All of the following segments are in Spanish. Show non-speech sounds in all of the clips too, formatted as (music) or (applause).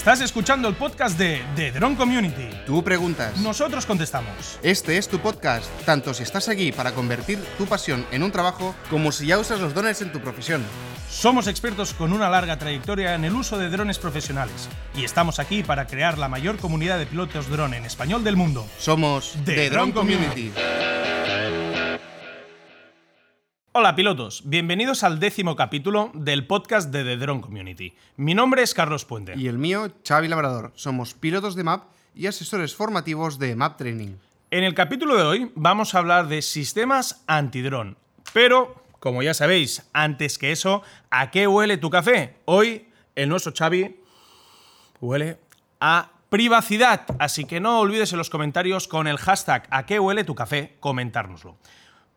Estás escuchando el podcast de The Drone Community. Tú preguntas. Nosotros contestamos. Este es tu podcast, tanto si estás aquí para convertir tu pasión en un trabajo, como si ya usas los drones en tu profesión. Somos expertos con una larga trayectoria en el uso de drones profesionales y estamos aquí para crear la mayor comunidad de pilotos drone en español del mundo. Somos The The, Drone Drone Community. Hola pilotos, bienvenidos al décimo capítulo del podcast de The Drone Community. Mi nombre es Carlos Puente. Y el mío, Xavi Labrador. Somos pilotos de MAP y asesores formativos de MAP Training. En el capítulo de hoy vamos a hablar de sistemas antidrón. Pero, como ya sabéis, antes que eso, ¿a qué huele tu café? Hoy, el nuestro Xavi huele a privacidad. Así que no olvides en los comentarios con el hashtag ¿a qué huele tu café? comentárnoslo.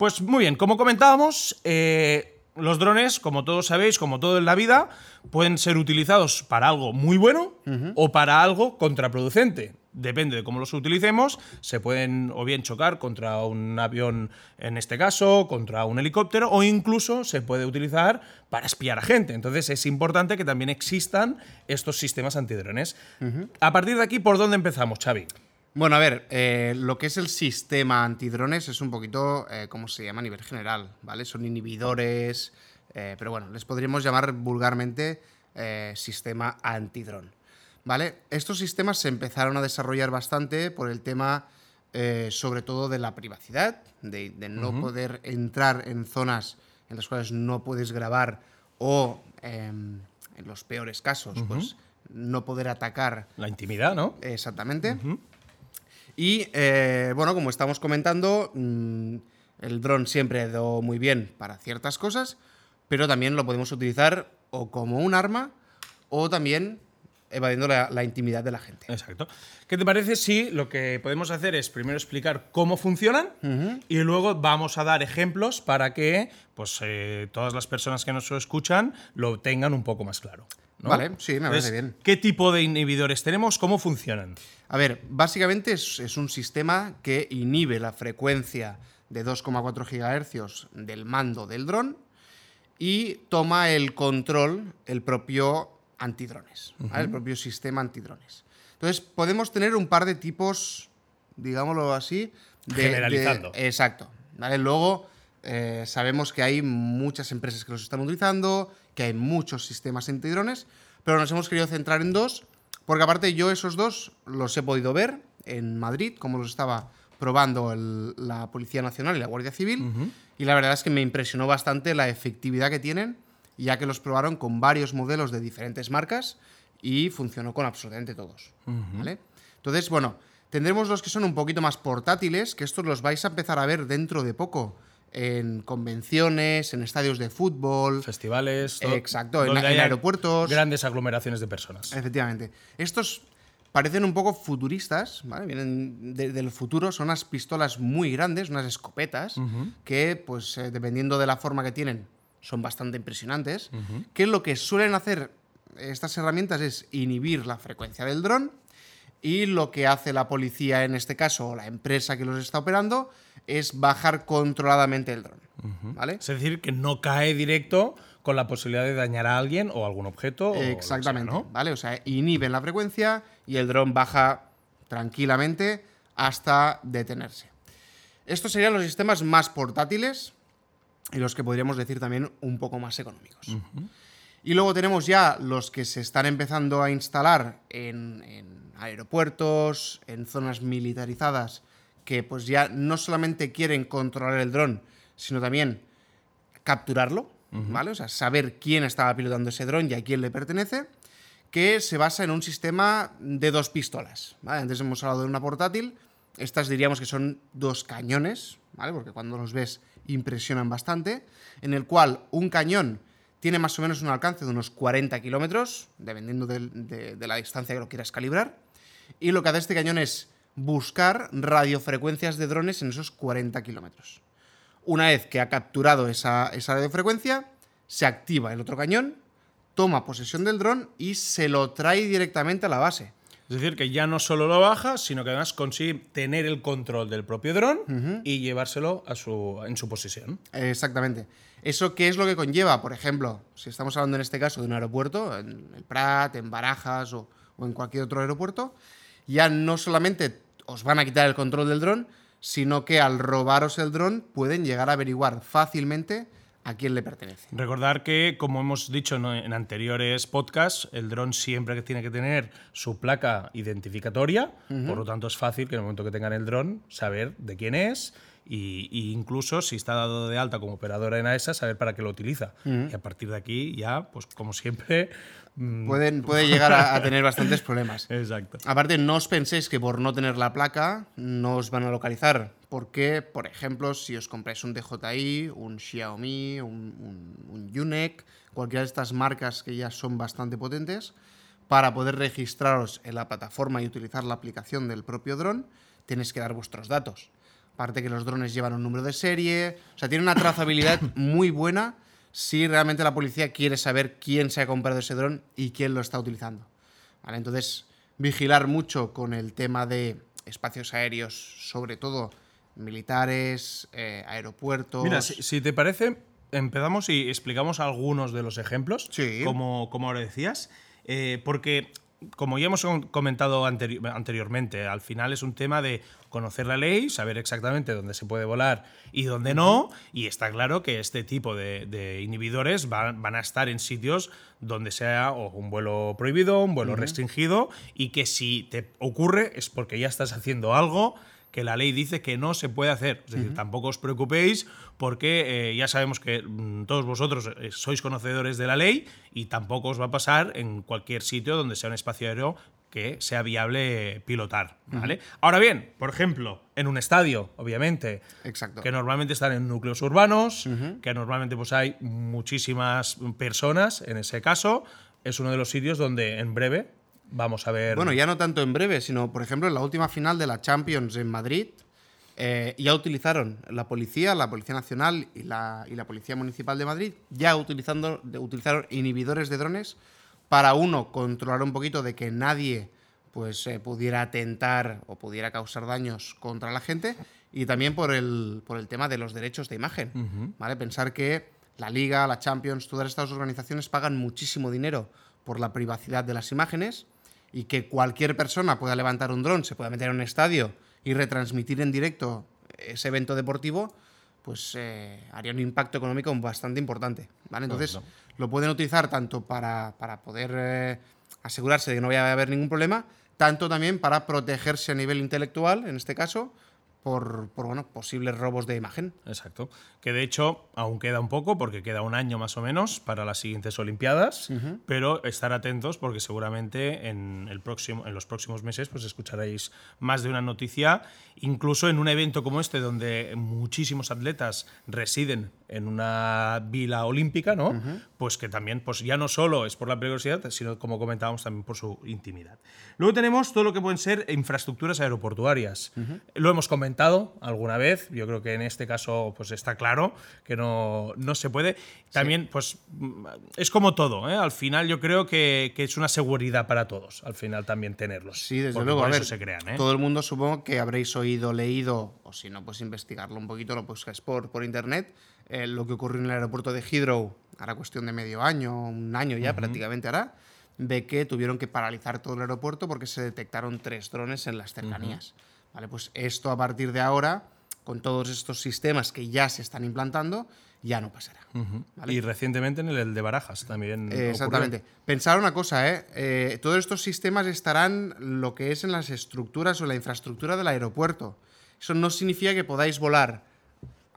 Pues muy bien, como comentábamos, eh, los drones, como todos sabéis, como todo en la vida, pueden ser utilizados para algo muy bueno o para algo contraproducente. Depende de cómo los utilicemos, se pueden o bien chocar contra un avión, en este caso, contra un helicóptero, o incluso se puede utilizar para espiar a gente. Entonces es importante que también existan estos sistemas antidrones. A partir de aquí, ¿por dónde empezamos, Xavi? Bueno, a ver, eh, lo que es el sistema antidrones es un poquito eh, como se llama a nivel general, ¿vale? Son inhibidores, eh, pero bueno, les podríamos llamar vulgarmente eh, sistema antidrón, ¿vale? Estos sistemas se empezaron a desarrollar bastante por el tema, sobre todo, de la privacidad, de, de no poder entrar en zonas en las cuales no puedes grabar o, em, en los peores casos, pues no poder atacar La intimidad, ¿no? Exactamente. Y eh, bueno, como estamos comentando, mm, el dron siempre ha ido muy bien para ciertas cosas, pero también lo podemos utilizar o como un arma o también evadiendo la, la intimidad de la gente. Exacto. ¿Qué te parece si lo que podemos hacer es primero explicar cómo funcionan y luego vamos a dar ejemplos para que pues, eh, todas las personas que nos escuchan lo tengan un poco más claro? ¿no? Vale, sí, me parece Entonces, bien. ¿Qué tipo de inhibidores tenemos? ¿Cómo funcionan? A ver, básicamente es, es un sistema que inhibe la frecuencia de 2,4 GHz del mando del dron y toma el control el propio antidrones, ¿vale? el propio sistema antidrones. Entonces, podemos tener un par de tipos, digámoslo así, de, Generalizando. de- exacto. ¿vale? Luego, eh, sabemos que hay muchas empresas que los están utilizando, que hay muchos sistemas antidrones, pero nos hemos querido centrar en dos, porque aparte yo esos dos los he podido ver en Madrid, como los estaba probando el- la Policía Nacional y la Guardia Civil, y la verdad es que me impresionó bastante la efectividad que tienen, ya que los probaron con varios modelos de diferentes marcas y funcionó con absolutamente todos. ¿vale? Entonces, bueno, tendremos los que son un poquito más portátiles, que estos los vais a empezar a ver dentro de poco en convenciones, en estadios de fútbol, Festivales. Exacto, en- en aeropuertos. Grandes aglomeraciones de personas. Efectivamente. Estos parecen un poco futuristas, ¿vale? Vienen de- del futuro, son unas pistolas muy grandes, unas escopetas, que, pues, eh, dependiendo de la forma que tienen, son bastante impresionantes. Que lo que suelen hacer estas herramientas es inhibir la frecuencia del dron. Y lo que hace la policía en este caso, o la empresa que los está operando, es bajar controladamente el dron. ¿Vale? Es decir, que no cae directo con la posibilidad de dañar a alguien o algún objeto. o lo que sea, Exactamente, ¿no? ¿vale? O sea, inhiben la frecuencia y el dron baja tranquilamente hasta detenerse. Estos serían los sistemas más portátiles y los que podríamos decir también un poco más económicos. Y luego tenemos ya los que se están empezando a instalar en, en aeropuertos, en zonas militarizadas, que pues ya no solamente quieren controlar el dron, sino también capturarlo, ¿vale? O sea, saber quién estaba pilotando ese dron y a quién le pertenece, que se basa en un sistema de dos pistolas, ¿vale? Antes hemos hablado de una portátil, estas diríamos que son dos cañones, ¿vale? Porque cuando los ves impresionan bastante, en el cual un cañón tiene más o menos un alcance de unos 40 kilómetros, dependiendo de la distancia que lo quieras calibrar, y lo que hace este cañón es buscar radiofrecuencias de drones en esos 40 kilómetros. Una vez que ha capturado esa, esa radiofrecuencia, se activa el otro cañón, toma posesión del dron y se lo trae directamente a la base. Es decir, que ya no solo lo baja, sino que además consigue tener el control del propio dron y llevárselo a su, en su posesión. Exactamente. ¿Eso qué es lo que conlleva? Por ejemplo, si estamos hablando en este caso de un aeropuerto, en el Prat, en Barajas o, o en cualquier otro aeropuerto, ya no solamente os van a quitar el control del dron, sino que al robaros el dron pueden llegar a averiguar fácilmente a quién le pertenece. Recordar que, como hemos dicho en anteriores podcasts, el dron siempre que tiene que tener su placa identificatoria, por lo tanto es fácil que en el momento que tengan el dron saber de quién es y, incluso si está dado de alta como operadora en AESA, saber para qué lo utiliza. Y a partir de aquí ya, pues como siempre... Mm, Pueden, puede llegar a, tener bastantes problemas. (laughs) Exacto. Aparte, no os penséis que por no tener la placa no os van a localizar. Porque, por ejemplo, si os compráis un DJI, un Xiaomi, un, un, un cualquiera de estas marcas que ya son bastante potentes, para poder registraros en la plataforma y utilizar la aplicación del propio dron, tenéis que dar vuestros datos. Aparte que los drones llevan un número de serie. O sea, tiene una trazabilidad (coughs) muy buena si realmente la policía quiere saber quién se ha comprado ese dron y quién lo está utilizando. ¿Vale? Entonces, vigilar mucho con el tema de espacios aéreos, sobre todo militares, eh, aeropuertos. Mira, si, te parece, empezamos y explicamos algunos de los ejemplos, sí. como, como ahora decías, eh, porque como ya hemos comentado anteriormente, al final es un tema de conocer la ley, saber exactamente dónde se puede volar y dónde no, y está claro que este tipo de, inhibidores van, a estar en sitios donde sea un vuelo prohibido, un vuelo restringido, y que si te ocurre es porque ya estás haciendo algo que la ley dice que no se puede hacer. Es decir, tampoco os preocupéis porque eh, ya sabemos que mm, todos vosotros eh, sois conocedores de la ley y tampoco os va a pasar en cualquier sitio donde sea un espacio aéreo que sea viable pilotar. ¿vale? Ahora bien, por ejemplo, en un estadio, obviamente, Exacto. que normalmente están en núcleos urbanos, que normalmente pues, hay muchísimas personas en ese caso, es uno de los sitios donde en breve Vamos a ver. Bueno, ya no tanto en breve, sino, por ejemplo, en la última final de la Champions en Madrid, eh, ya utilizaron la policía, la Policía Nacional y la, y la Policía Municipal de Madrid, ya utilizando, utilizaron inhibidores de drones para, uno, controlar un poquito de que nadie pues, eh, pudiera atentar o pudiera causar daños contra la gente, y también por el, por el tema de los derechos de imagen. ¿vale? Pensar que la Liga, la Champions, todas estas organizaciones pagan muchísimo dinero por la privacidad de las imágenes y que cualquier persona pueda levantar un dron, se pueda meter en un estadio y retransmitir en directo ese evento deportivo, pues eh, haría un impacto económico bastante importante. ¿vale? Entonces, lo pueden utilizar tanto para, poder eh, asegurarse de que no vaya a haber ningún problema, tanto también para protegerse a nivel intelectual, en este caso, por, bueno, posibles robos de imagen. Exacto. Que de hecho aún queda un poco, porque queda un año más o menos para las siguientes Olimpiadas, pero estar atentos porque seguramente en, el próximo, en los próximos meses pues escucharéis más de una noticia, incluso en un evento como este, donde muchísimos atletas residen en una vila olímpica, ¿no? Pues que también, pues ya no solo es por la peligrosidad, sino como comentábamos también por su intimidad. Luego tenemos todo lo que pueden ser infraestructuras aeroportuarias. Lo hemos comentado alguna vez, yo creo que en este caso pues está claro que no, no se puede. También, pues es como todo, ¿eh? al final yo creo que, que, es una seguridad para todos, al final también tenerlos. Sí, desde luego, a se crean. ¿eh? Todo el mundo supongo que habréis oído, leído, o si no, pues investigarlo un poquito, lo buscáis por, por internet eh, lo que ocurrió en el aeropuerto de Heathrow, hará cuestión de medio año, un año ya prácticamente hará, de que tuvieron que paralizar todo el aeropuerto porque se detectaron tres drones en las cercanías. Vale, pues esto a partir de ahora, con todos estos sistemas que ya se están implantando, ya no pasará. Y recientemente en el de Barajas también. exactamente. Pensar una cosa, ¿eh? ¿eh? Todos estos sistemas estarán lo que es en las estructuras o la infraestructura del aeropuerto. Eso no significa que podáis volar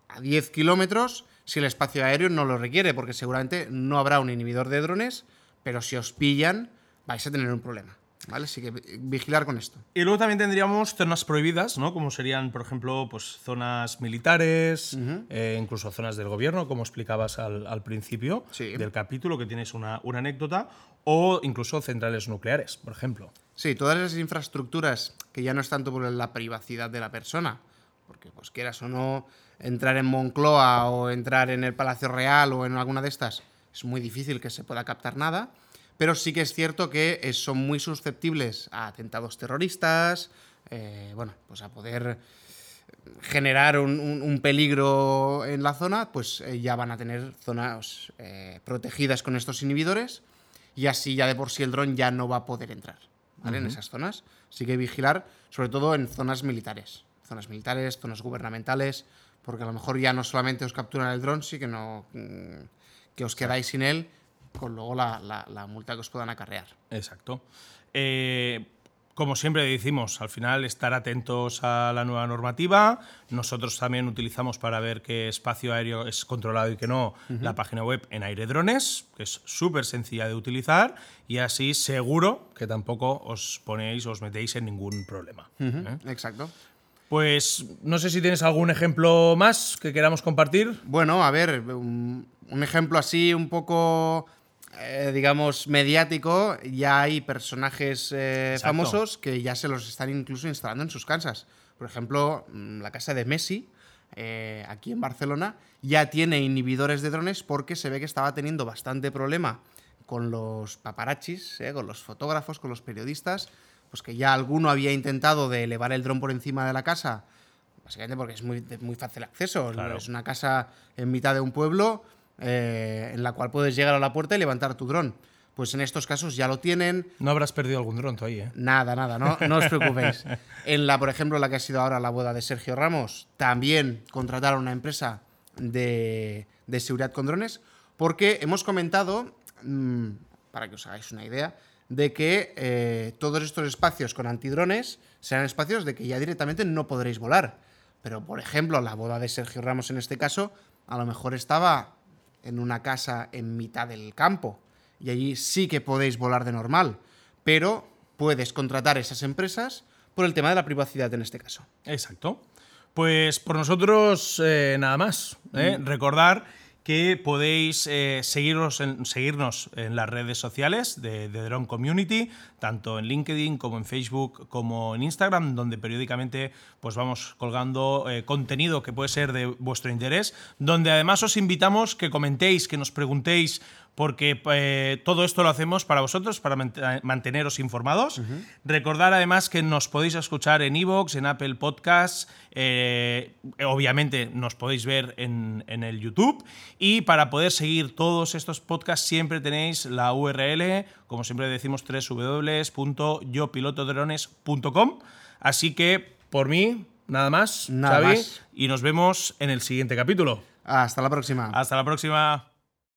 a 10 kilómetros si el espacio aéreo no lo requiere, porque seguramente no habrá un inhibidor de drones, pero si os pillan vais a tener un problema. ¿Vale? Así que vigilar con esto. Y luego también tendríamos zonas prohibidas, ¿no? Como serían, por ejemplo, pues, zonas militares, eh, incluso zonas del gobierno, como explicabas al, principio del capítulo, que tienes una, una, anécdota, o incluso centrales nucleares, por ejemplo. Sí, todas esas infraestructuras que ya no es tanto por la privacidad de la persona, porque pues quieras o no, entrar en Moncloa o entrar en el Palacio Real o en alguna de estas, es muy difícil que se pueda captar nada. Pero sí que es cierto que eh, son muy susceptibles a atentados terroristas, eh, bueno, pues a poder generar un, peligro en la zona, pues eh, ya van a tener zonas protegidas con estos inhibidores y así ya de por sí el dron ya no va a poder entrar. ¿vale? En esas zonas. Así que vigilar, sobre todo en zonas militares. Zonas militares, zonas gubernamentales, porque a lo mejor ya no solamente os capturan el dron, sí que no mm, que os quedáis sin él, con luego la, la- la multa que os puedan acarrear. Exacto. Eh, como siempre decimos, al final estar atentos a la nueva normativa. Nosotros también utilizamos para ver qué espacio aéreo es controlado y qué no la página web en Airedrones, que es súper sencilla de utilizar y así seguro que tampoco os ponéis o os metéis en ningún problema. ¿eh? Exacto. Pues no sé si tienes algún ejemplo más que queramos compartir. Bueno, a ver, un, un ejemplo así un poco, eh, digamos, mediático. Ya hay personajes eh, famosos que ya se los están incluso instalando en sus casas. Por ejemplo, mm, la casa de Messi, eh, aquí en Barcelona, ya tiene inhibidores de drones porque se ve que estaba teniendo bastante problema con los paparachis, con los fotógrafos, con los periodistas, pues que ya alguno había intentado de elevar el dron por encima de la casa, básicamente porque es muy, de muy fácil acceso. Claro. Es una casa en mitad de un pueblo eh, en la cual puedes llegar a la puerta y levantar tu dron. Pues en estos casos ya lo tienen, No habrás perdido algún dron ahí, ¿eh? Nada, nada, no, no os (laughs) preocupéis. En la, por ejemplo, la que ha sido ahora la boda de Sergio Ramos, también contrataron una empresa de, de seguridad con drones, porque hemos comentado, mm, para que os hagáis una idea, de que eh, todos estos espacios con antidrones serán espacios de que ya directamente no podréis volar. Pero, por ejemplo, la boda de Sergio Ramos en este caso, a lo mejor estaba en una casa en mitad del campo y allí sí que podéis volar de normal, pero puedes contratar esas empresas por el tema de la privacidad en este caso. Exacto. Pues por nosotros eh, nada más. ¿eh? Recordar que podéis eh, seguirnos, en, las redes sociales de, de Drone Community, tanto en LinkedIn como en Facebook como en Instagram, donde periódicamente pues vamos colgando eh, contenido que puede ser de vuestro interés, donde además os invitamos que comentéis, que nos preguntéis porque eh, todo esto lo hacemos para vosotros, para mant- manteneros informados. Recordar además que nos podéis escuchar en Evox, en Apple Podcasts, eh, obviamente nos podéis ver en, en el YouTube y para poder seguir todos estos podcasts siempre tenéis la URL, como siempre decimos, www.yopilotodrones.com. Así que por mí, nada más, Nada Xavi, más. y nos vemos en el siguiente capítulo. Hasta la próxima. Hasta la próxima.